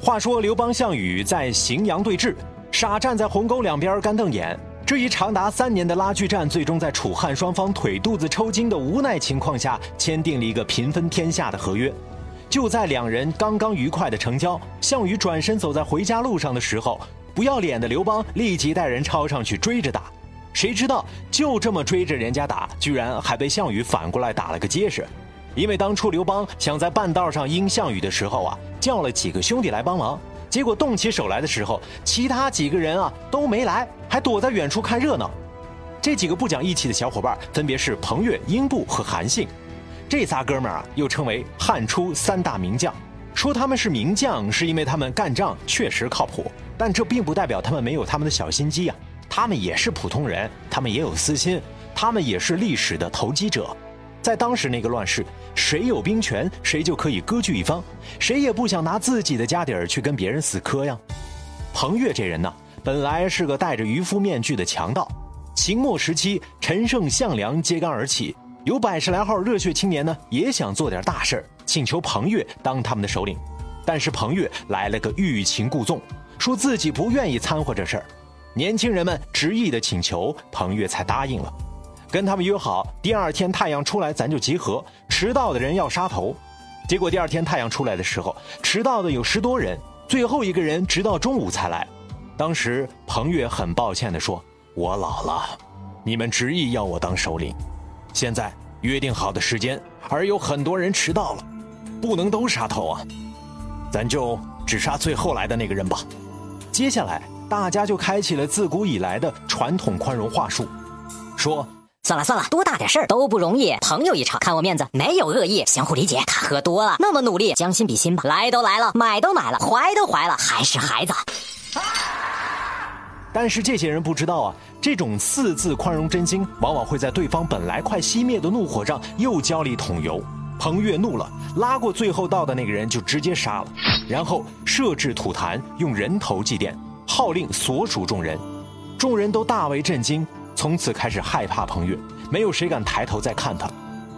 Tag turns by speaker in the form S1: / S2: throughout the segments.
S1: 话说刘邦、项羽在荥阳对峙，傻站在鸿沟两边干瞪眼。这一长达三年的拉锯战，最终在楚汉双方腿肚子抽筋的无奈情况下，签订了一个平分天下的合约。就在两人刚刚愉快的成交，项羽转身走在回家路上的时候，不要脸的刘邦立即带人抄上去追着打。谁知道就这么追着人家打，居然还被项羽反过来打了个结实。因为当初刘邦想在半道上阴项羽的时候啊，叫了几个兄弟来帮忙。结果动起手来的时候，其他几个人啊都没来，还躲在远处看热闹。这几个不讲义气的小伙伴分别是彭越、英布和韩信。这仨哥们儿啊，又称为汉初三大名将。说他们是名将，是因为他们干仗确实靠谱，但这并不代表他们没有他们的小心机啊。他们也是普通人，他们也有私心，他们也是历史的投机者。在当时那个乱世，谁有兵权，谁就可以割据一方，谁也不想拿自己的家底儿去跟别人死磕呀。彭越这人呢，本来是个戴着渔夫面具的强盗。秦末时期，陈胜、项梁揭竿而起，有百十来号热血青年呢，也想做点大事儿，请求彭越当他们的首领。但是彭越来了个欲擒故纵，说自己不愿意掺和这事儿。年轻人们执意的请求，彭越才答应了。跟他们约好，第二天太阳出来咱就集合，迟到的人要杀头。结果第二天太阳出来的时候，迟到的有十多人，最后一个人直到中午才来。当时彭越很抱歉地说：“我老了，你们执意要我当首领，现在约定好的时间，而有很多人迟到了，不能都杀头啊，咱就只杀最后来的那个人吧。”接下来大家就开启了自古以来的传统宽容话术，说。
S2: 算了算了，多大点事儿都不容易，朋友一场，看我面子，没有恶意，相互理解。他喝多了，那么努力，将心比心吧。来都来了，买都买了，怀都怀了，还是孩子。
S1: 但是这些人不知道啊，这种四字宽容真心，往往会在对方本来快熄灭的怒火上又浇了一桶油。彭越怒了，拉过最后到的那个人就直接杀了，然后设置土坛，用人头祭奠，号令所属众人，众人都大为震惊。从此开始害怕彭越，没有谁敢抬头再看他。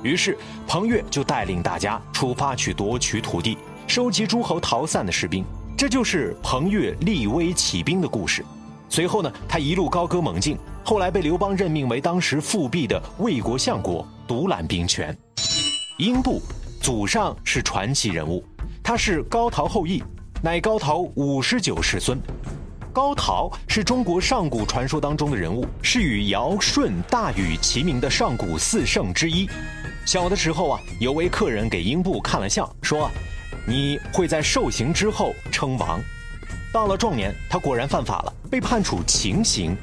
S1: 于是彭越就带领大家出发去夺取土地，收集诸侯逃散的士兵。这就是彭越立威起兵的故事。随后呢，他一路高歌猛进，后来被刘邦任命为当时复辟的魏国相国，独揽兵权。英布，祖上是传奇人物，他是高陶后裔，乃高陶五十九世孙。高陶是中国上古传说当中的人物，是与尧舜大禹齐名的上古四圣之一。小的时候啊，有位客人给英布看了相，说：“你会在受刑之后称王。”到了壮年，他果然犯法了，被判处情刑。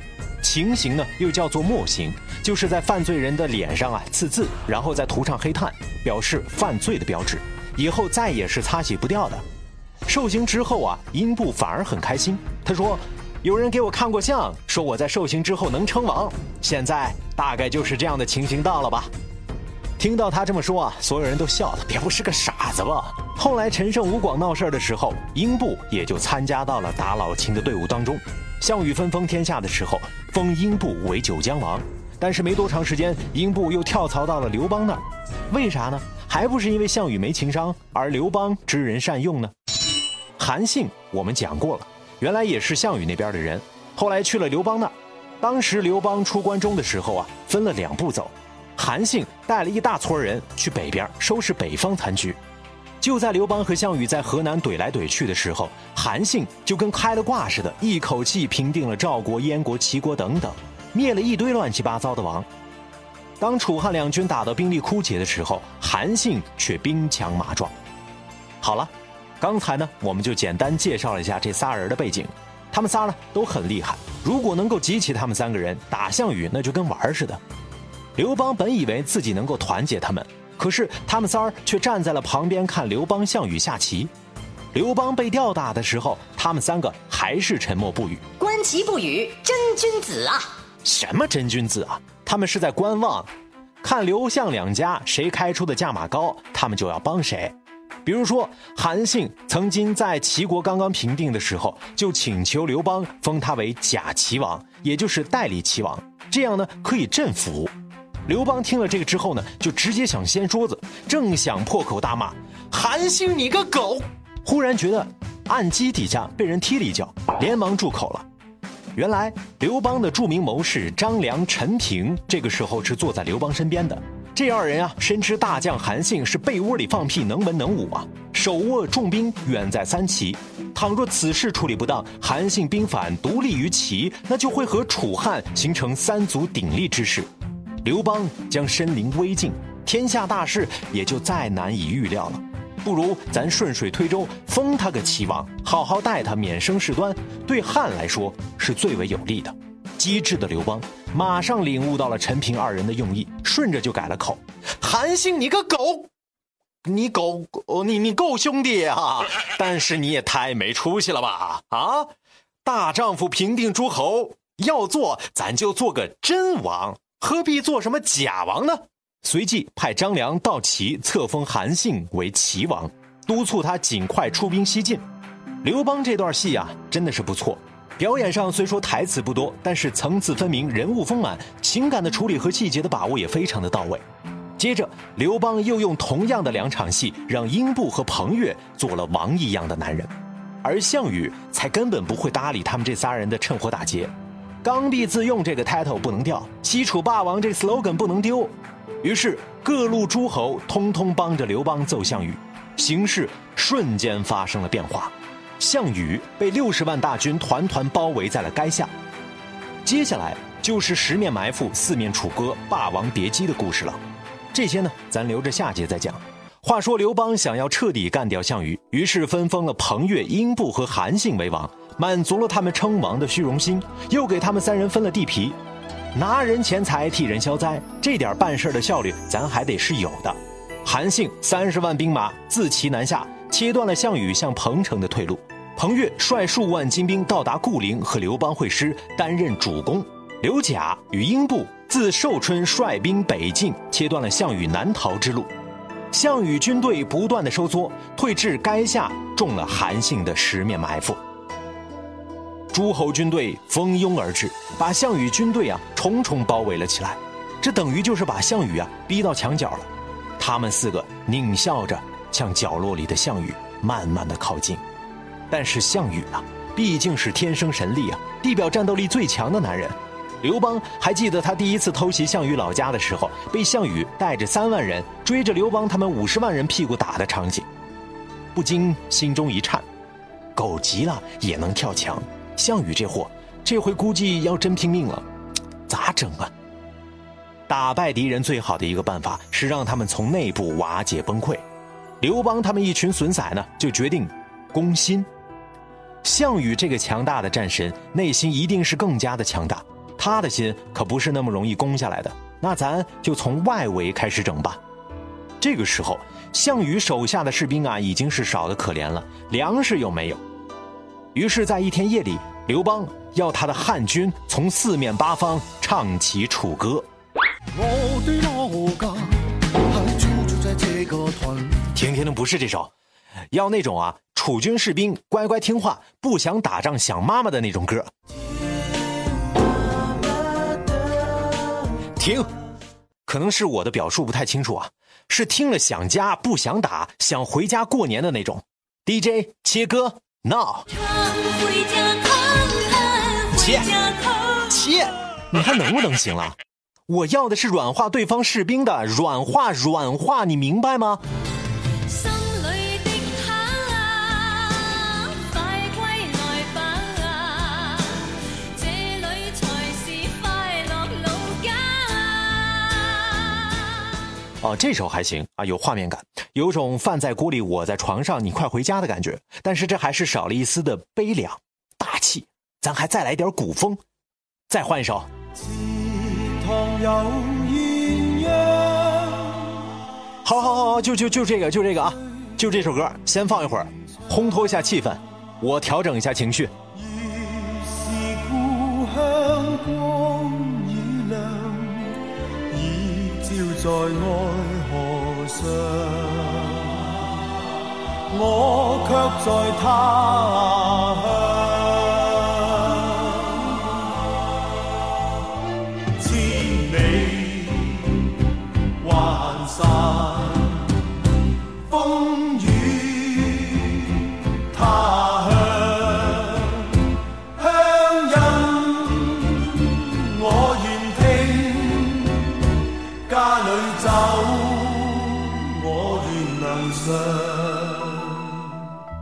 S1: 情刑呢，又叫做墨刑，就是在犯罪人的脸上啊刺字，然后再涂上黑炭，表示犯罪的标志，以后再也是擦洗不掉的。受刑之后啊，英布反而很开心。他说：“有人给我看过相，说我在受刑之后能称王。现在大概就是这样的情形到了吧？”听到他这么说啊，所有人都笑了。别不是个傻子吧？后来陈胜吴广闹事儿的时候，英布也就参加到了打老秦的队伍当中。项羽分封天下的时候，封英布为九江王。但是没多长时间，英布又跳槽到了刘邦那儿。为啥呢？还不是因为项羽没情商，而刘邦知人善用呢？韩信，我们讲过了，原来也是项羽那边的人，后来去了刘邦那儿。当时刘邦出关中的时候啊，分了两步走，韩信带了一大撮人去北边收拾北方残局。就在刘邦和项羽在河南怼来怼去的时候，韩信就跟开了挂似的，一口气平定了赵国、燕国、齐国等等，灭了一堆乱七八糟的王。当楚汉两军打到兵力枯竭的时候，韩信却兵强马壮。好了。刚才呢，我们就简单介绍了一下这仨人的背景，他们仨呢都很厉害。如果能够集齐他们三个人打项羽，那就跟玩似的。刘邦本以为自己能够团结他们，可是他们仨儿却站在了旁边看刘邦、项羽下棋。刘邦被吊打的时候，他们三个还是沉默不语。
S2: 观棋不语，真君子啊！
S1: 什么真君子啊？他们是在观望，看刘项两家谁开出的价码高，他们就要帮谁。比如说，韩信曾经在齐国刚刚平定的时候，就请求刘邦封他为假齐王，也就是代理齐王，这样呢可以镇服。刘邦听了这个之后呢，就直接想掀桌子，正想破口大骂韩信你个狗，忽然觉得案几底下被人踢了一脚，连忙住口了。原来刘邦的著名谋士张良、陈平这个时候是坐在刘邦身边的。这二人啊，深知大将韩信是被窝里放屁，能文能武啊，手握重兵远在三齐。倘若此事处理不当，韩信兵反独立于齐，那就会和楚汉形成三足鼎立之势，刘邦将身临危境，天下大事也就再难以预料了。不如咱顺水推舟，封他个齐王，好好待他，免生事端，对汉来说是最为有利的。机智的刘邦马上领悟到了陈平二人的用意，顺着就改了口：“韩信，你个狗，你狗，你你够兄弟啊！但是你也太没出息了吧！啊，大丈夫平定诸侯，要做咱就做个真王，何必做什么假王呢？”随即派张良到齐册封韩信为齐王，督促他尽快出兵西进。刘邦这段戏啊，真的是不错。表演上虽说台词不多，但是层次分明，人物丰满，情感的处理和细节的把握也非常的到位。接着，刘邦又用同样的两场戏，让英布和彭越做了王一样的男人，而项羽才根本不会搭理他们这仨人的趁火打劫。刚愎自用这个 title 不能掉，西楚霸王这 slogan 不能丢。于是，各路诸侯通通帮着刘邦揍项羽，形势瞬间发生了变化。项羽被六十万大军团团包围在了垓下，接下来就是十面埋伏、四面楚歌、霸王别姬的故事了。这些呢，咱留着下节再讲。话说刘邦想要彻底干掉项羽，于是分封了彭越、英布和韩信为王，满足了他们称王的虚荣心，又给他们三人分了地皮，拿人钱财替人消灾，这点办事的效率咱还得是有的。韩信三十万兵马自齐南下。切断了项羽向彭城的退路，彭越率数万精兵到达固陵和刘邦会师，担任主攻。刘贾与英布自寿春率兵北进，切断了项羽南逃之路。项羽军队不断的收缩，退至垓下，中了韩信的十面埋伏。诸侯军队蜂拥而至，把项羽军队啊重重包围了起来，这等于就是把项羽啊逼到墙角了。他们四个狞笑着。向角落里的项羽慢慢的靠近，但是项羽啊，毕竟是天生神力啊，地表战斗力最强的男人。刘邦还记得他第一次偷袭项羽老家的时候，被项羽带着三万人追着刘邦他们五十万人屁股打的场景，不禁心中一颤。狗急了也能跳墙，项羽这货，这回估计要真拼命了，咋整啊？打败敌人最好的一个办法是让他们从内部瓦解崩溃。刘邦他们一群损仔呢，就决定攻心。项羽这个强大的战神，内心一定是更加的强大。他的心可不是那么容易攻下来的。那咱就从外围开始整吧。这个时候，项羽手下的士兵啊，已经是少得可怜了，粮食又没有。于是，在一天夜里，刘邦要他的汉军从四面八方唱起楚歌。我的老家。听听的不是这首，要那种啊，楚军士兵乖乖听话，不想打仗想妈妈的那种歌。停，可能是我的表述不太清楚啊，是听了想家不想打，想回家过年的那种。DJ 切歌，now。切，切，你还能不能行了？我要的是软化对方士兵的软化，软化，你明白吗？哦，这首还行。啊，有画面感，有种饭在锅里我在床上你快回家的感觉。但是这还是少了一丝的悲凉。大气，咱还再来点古风，再换一首。好好好好，就就就这个就这个啊，就这首歌，先放一会儿，烘托一下气氛，我调整一下情绪。在爱河上，我却在他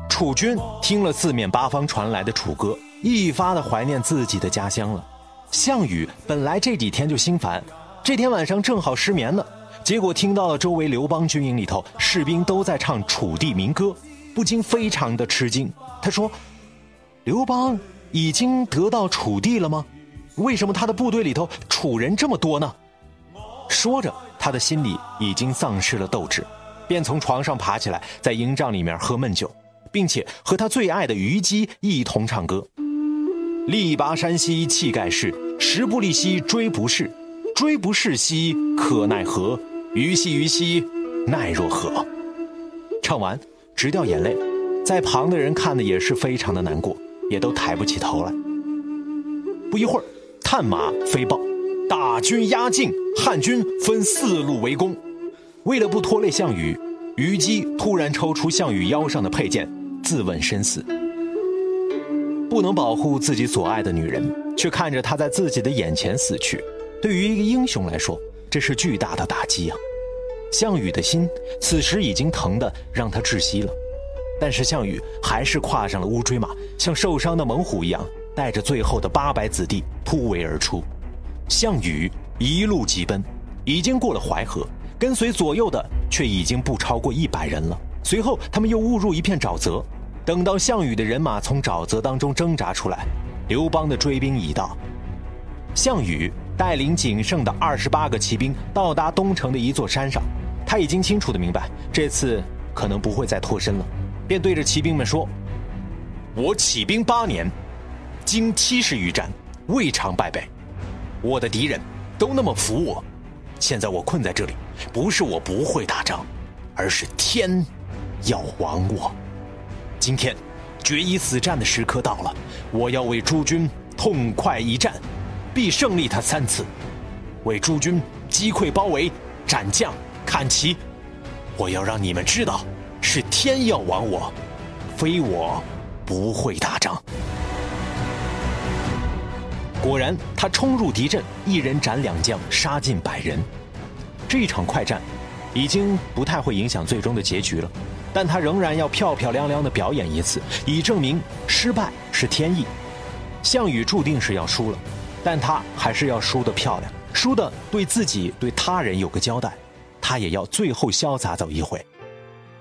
S1: 楚军听了四面八方传来的楚歌，一发的怀念自己的家乡了。项羽本来这几天就心烦，这天晚上正好失眠呢，结果听到了周围刘邦军营里头士兵都在唱楚地民歌，不禁非常的吃惊。他说：“刘邦已经得到楚地了吗？为什么他的部队里头楚人这么多呢？”说着，他的心里已经丧失了斗志，便从床上爬起来，在营帐里面喝闷酒，并且和他最爱的虞姬一同唱歌。力拔山兮气盖世，时不利兮骓不逝，骓不逝兮可奈何？虞兮虞兮，奈若何？唱完，直掉眼泪，在旁的人看的也是非常的难过，也都抬不起头来。不一会儿，探马飞报。大军压境，汉军分四路围攻。为了不拖累项羽，虞姬突然抽出项羽腰上的佩剑，自刎身死。不能保护自己所爱的女人，却看着她在自己的眼前死去，对于一个英雄来说，这是巨大的打击啊！项羽的心此时已经疼得让他窒息了，但是项羽还是跨上了乌骓马，像受伤的猛虎一样，带着最后的八百子弟突围而出。项羽一路疾奔，已经过了淮河，跟随左右的却已经不超过一百人了。随后，他们又误入一片沼泽。等到项羽的人马从沼泽当中挣扎出来，刘邦的追兵已到。项羽带领仅剩的二十八个骑兵到达东城的一座山上，他已经清楚的明白，这次可能不会再脱身了，便对着骑兵们说：“我起兵八年，经七十余战，未尝败北。”我的敌人都那么服我，现在我困在这里，不是我不会打仗，而是天要亡我。今天决一死战的时刻到了，我要为诸军痛快一战，必胜利他三次，为诸军击溃包围，斩将砍旗。我要让你们知道，是天要亡我，非我不会打仗。果然，他冲入敌阵，一人斩两将，杀尽百人。这场快战，已经不太会影响最终的结局了。但他仍然要漂漂亮亮的表演一次，以证明失败是天意。项羽注定是要输了，但他还是要输得漂亮，输的对自己、对他人有个交代。他也要最后潇洒走一回。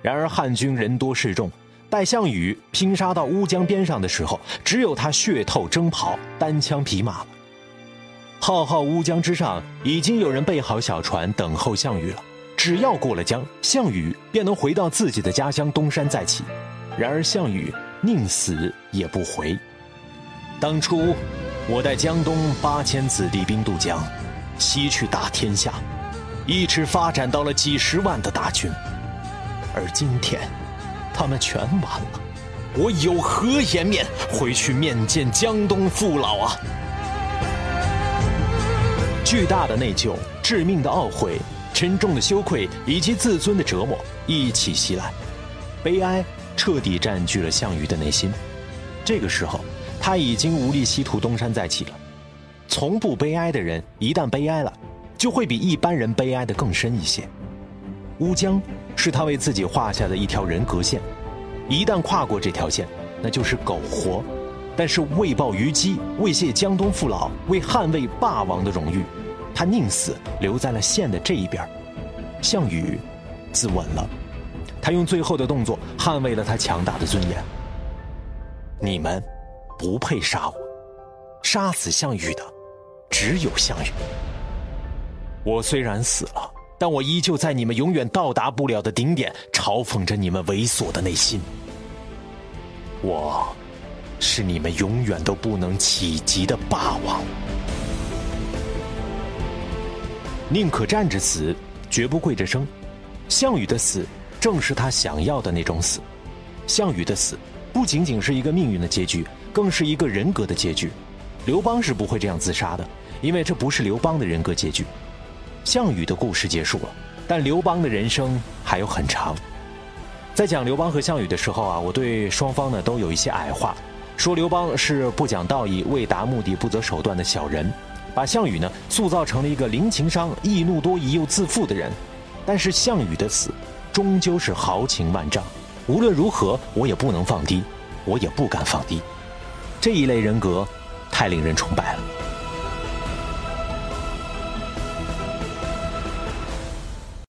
S1: 然而汉军人多势众。待项羽拼杀到乌江边上的时候，只有他血透征袍，单枪匹马了。浩浩乌江之上，已经有人备好小船等候项羽了。只要过了江，项羽便能回到自己的家乡东山再起。然而项羽宁死也不回。当初我带江东八千子弟兵渡江，西去打天下，一直发展到了几十万的大军，而今天。他们全完了，我有何颜面回去面见江东父老啊？巨大的内疚、致命的懊悔、沉重的羞愧以及自尊的折磨一起袭来，悲哀彻底占据了项羽的内心。这个时候，他已经无力西图东山再起了。从不悲哀的人，一旦悲哀了，就会比一般人悲哀的更深一些。乌江。是他为自己画下的一条人格线，一旦跨过这条线，那就是苟活。但是为报虞姬，为谢江东父老，为捍卫霸王的荣誉，他宁死留在了线的这一边。项羽自刎了，他用最后的动作捍卫了他强大的尊严。你们不配杀我，杀死项羽的只有项羽。我虽然死了。但我依旧在你们永远到达不了的顶点，嘲讽着你们猥琐的内心。我，是你们永远都不能企及的霸王。宁可站着死，绝不跪着生。项羽的死，正是他想要的那种死。项羽的死，不仅仅是一个命运的结局，更是一个人格的结局。刘邦是不会这样自杀的，因为这不是刘邦的人格结局。项羽的故事结束了，但刘邦的人生还有很长。在讲刘邦和项羽的时候啊，我对双方呢都有一些矮化，说刘邦是不讲道义、为达目的不择手段的小人，把项羽呢塑造成了一个零情商、易怒多疑又自负的人。但是项羽的死，终究是豪情万丈。无论如何我也不能放低，我也不敢放低。这一类人格，太令人崇拜了。